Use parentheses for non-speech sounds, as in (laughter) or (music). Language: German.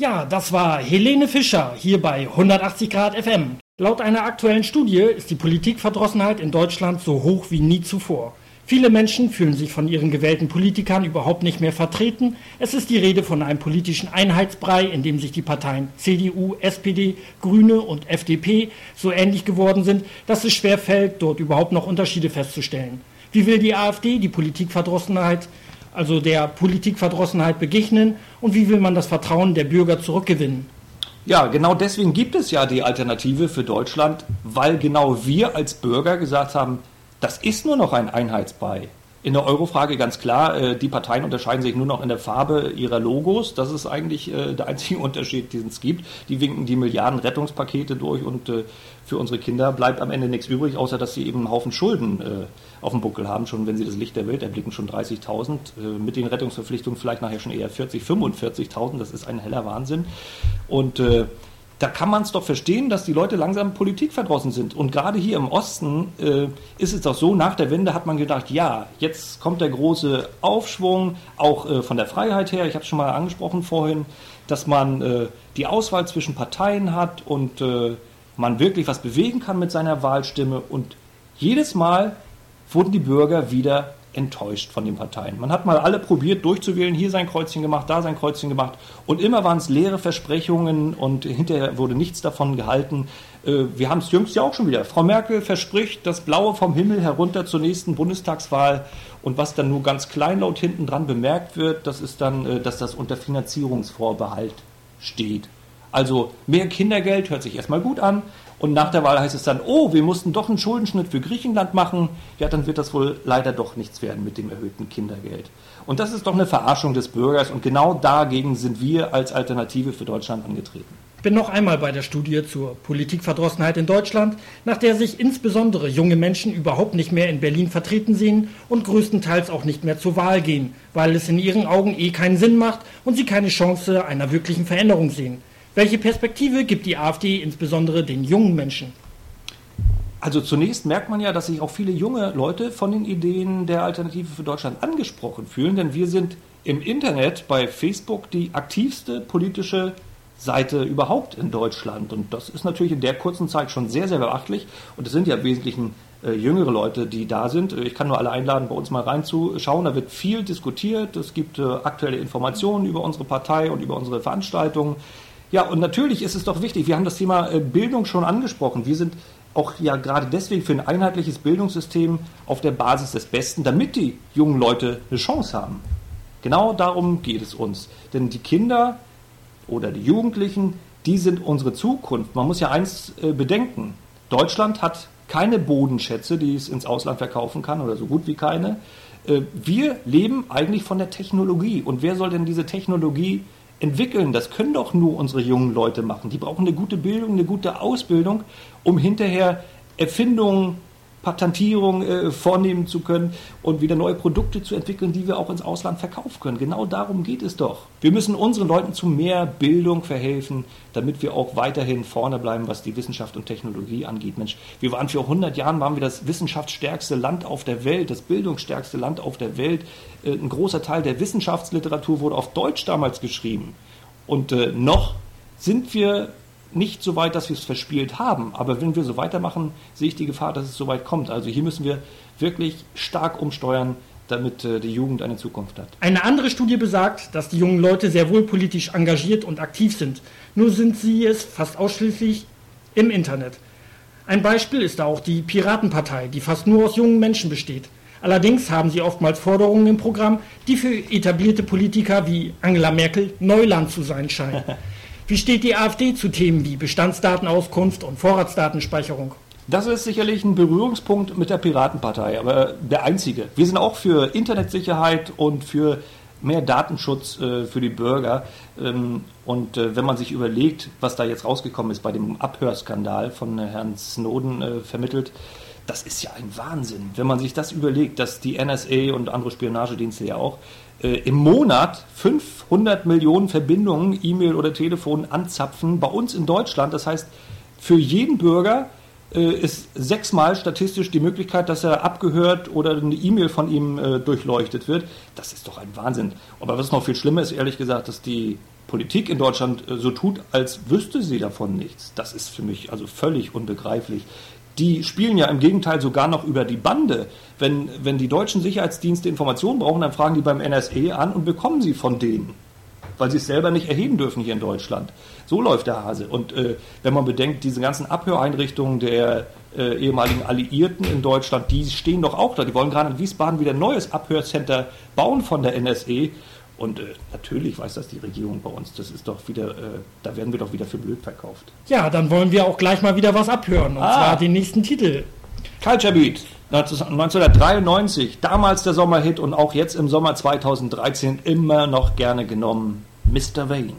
Ja, das war Helene Fischer hier bei 180 Grad FM. Laut einer aktuellen Studie ist die Politikverdrossenheit in Deutschland so hoch wie nie zuvor. Viele Menschen fühlen sich von ihren gewählten Politikern überhaupt nicht mehr vertreten. Es ist die Rede von einem politischen Einheitsbrei, in dem sich die Parteien CDU, SPD, Grüne und FDP so ähnlich geworden sind, dass es schwer fällt, dort überhaupt noch Unterschiede festzustellen. Wie will die AfD die Politikverdrossenheit also der Politikverdrossenheit begegnen und wie will man das Vertrauen der Bürger zurückgewinnen? Ja, genau deswegen gibt es ja die Alternative für Deutschland, weil genau wir als Bürger gesagt haben, das ist nur noch ein Einheitsbrei. In der Eurofrage ganz klar, äh, die Parteien unterscheiden sich nur noch in der Farbe ihrer Logos. Das ist eigentlich äh, der einzige (laughs) Unterschied, den es gibt. Die winken die Milliarden Rettungspakete durch und äh, für unsere Kinder bleibt am Ende nichts übrig, außer dass sie eben einen Haufen Schulden auf dem Buckel haben, schon wenn sie das Licht der Welt erblicken, schon 30.000. Mit den Rettungsverpflichtungen vielleicht nachher schon eher 40, 45.000. Das ist ein heller Wahnsinn. Und da kann man es doch verstehen, dass die Leute langsam Politik verdrossen sind. Und gerade hier im Osten äh, ist es doch so, nach der Wende hat man gedacht, ja, jetzt kommt der große Aufschwung, auch äh, von der Freiheit her, ich habe es schon mal angesprochen vorhin, dass man äh, die Auswahl zwischen Parteien hat und äh, man wirklich was bewegen kann mit seiner Wahlstimme. Und jedes Mal wurden die Bürger wieder enttäuscht von den Parteien. Man hat mal alle probiert durchzuwählen, hier sein Kreuzchen gemacht, da sein Kreuzchen gemacht und immer waren es leere Versprechungen und hinterher wurde nichts davon gehalten. Äh, wir haben es jüngst ja auch schon wieder. Frau Merkel verspricht das Blaue vom Himmel herunter zur nächsten Bundestagswahl und was dann nur ganz kleinlaut hinten dran bemerkt wird, das ist dann, äh, dass das unter Finanzierungsvorbehalt steht. Also mehr Kindergeld hört sich erstmal gut an, und nach der Wahl heißt es dann, oh, wir mussten doch einen Schuldenschnitt für Griechenland machen. Ja, dann wird das wohl leider doch nichts werden mit dem erhöhten Kindergeld. Und das ist doch eine Verarschung des Bürgers. Und genau dagegen sind wir als Alternative für Deutschland angetreten. Ich bin noch einmal bei der Studie zur Politikverdrossenheit in Deutschland, nach der sich insbesondere junge Menschen überhaupt nicht mehr in Berlin vertreten sehen und größtenteils auch nicht mehr zur Wahl gehen, weil es in ihren Augen eh keinen Sinn macht und sie keine Chance einer wirklichen Veränderung sehen. Welche Perspektive gibt die AfD insbesondere den jungen Menschen? Also zunächst merkt man ja, dass sich auch viele junge Leute von den Ideen der Alternative für Deutschland angesprochen fühlen, denn wir sind im Internet bei Facebook die aktivste politische Seite überhaupt in Deutschland. Und das ist natürlich in der kurzen Zeit schon sehr, sehr beachtlich. Und es sind ja im Wesentlichen äh, jüngere Leute, die da sind. Ich kann nur alle einladen, bei uns mal reinzuschauen. Da wird viel diskutiert. Es gibt äh, aktuelle Informationen über unsere Partei und über unsere Veranstaltungen. Ja, und natürlich ist es doch wichtig, wir haben das Thema äh, Bildung schon angesprochen. Wir sind auch ja gerade deswegen für ein einheitliches Bildungssystem auf der Basis des Besten, damit die jungen Leute eine Chance haben. Genau darum geht es uns. Denn die Kinder oder die Jugendlichen, die sind unsere Zukunft. Man muss ja eins äh, bedenken. Deutschland hat keine Bodenschätze, die es ins Ausland verkaufen kann oder so gut wie keine. Äh, wir leben eigentlich von der Technologie. Und wer soll denn diese Technologie entwickeln. Das können doch nur unsere jungen Leute machen. Die brauchen eine gute Bildung, eine gute Ausbildung, um hinterher Erfindungen Patentierung äh, vornehmen zu können und wieder neue Produkte zu entwickeln, die wir auch ins Ausland verkaufen können. Genau darum geht es doch. Wir müssen unseren Leuten zu mehr Bildung verhelfen, damit wir auch weiterhin vorne bleiben, was die Wissenschaft und Technologie angeht. Mensch, wir waren vor 100 Jahren waren wir das wissenschaftsstärkste Land auf der Welt, das bildungsstärkste Land auf der Welt. Äh, ein großer Teil der Wissenschaftsliteratur wurde auf Deutsch damals geschrieben. Und äh, noch sind wir nicht so weit, dass wir es verspielt haben. Aber wenn wir so weitermachen, sehe ich die Gefahr, dass es so weit kommt. Also hier müssen wir wirklich stark umsteuern, damit äh, die Jugend eine Zukunft hat. Eine andere Studie besagt, dass die jungen Leute sehr wohl politisch engagiert und aktiv sind. Nur sind sie es fast ausschließlich im Internet. Ein Beispiel ist da auch die Piratenpartei, die fast nur aus jungen Menschen besteht. Allerdings haben sie oftmals Forderungen im Programm, die für etablierte Politiker wie Angela Merkel Neuland zu sein scheinen. (laughs) Wie steht die AfD zu Themen wie Bestandsdatenauskunft und Vorratsdatenspeicherung? Das ist sicherlich ein Berührungspunkt mit der Piratenpartei, aber der einzige. Wir sind auch für Internetsicherheit und für mehr Datenschutz äh, für die Bürger. Ähm, und äh, wenn man sich überlegt, was da jetzt rausgekommen ist bei dem Abhörskandal von Herrn Snowden äh, vermittelt, das ist ja ein Wahnsinn. Wenn man sich das überlegt, dass die NSA und andere Spionagedienste ja auch äh, im Monat 500 Millionen Verbindungen, E-Mail oder Telefon anzapfen, bei uns in Deutschland. Das heißt, für jeden Bürger äh, ist sechsmal statistisch die Möglichkeit, dass er abgehört oder eine E-Mail von ihm äh, durchleuchtet wird. Das ist doch ein Wahnsinn. Aber was noch viel schlimmer ist, ehrlich gesagt, dass die Politik in Deutschland äh, so tut, als wüsste sie davon nichts. Das ist für mich also völlig unbegreiflich. Die spielen ja im Gegenteil sogar noch über die Bande. Wenn, wenn die deutschen Sicherheitsdienste Informationen brauchen, dann fragen die beim NSE an und bekommen sie von denen weil sie es selber nicht erheben dürfen hier in Deutschland. So läuft der Hase. Und äh, wenn man bedenkt, diese ganzen Abhöreinrichtungen der äh, ehemaligen Alliierten in Deutschland, die stehen doch auch da. Die wollen gerade in Wiesbaden wieder ein neues Abhörcenter bauen von der NSE. Und äh, natürlich weiß das die Regierung bei uns. Das ist doch wieder, äh, da werden wir doch wieder für blöd verkauft. Ja, dann wollen wir auch gleich mal wieder was abhören. Und ah. zwar den nächsten Titel. Culture Beat. 1993, damals der Sommerhit und auch jetzt im Sommer 2013 immer noch gerne genommen. Mr. Vane.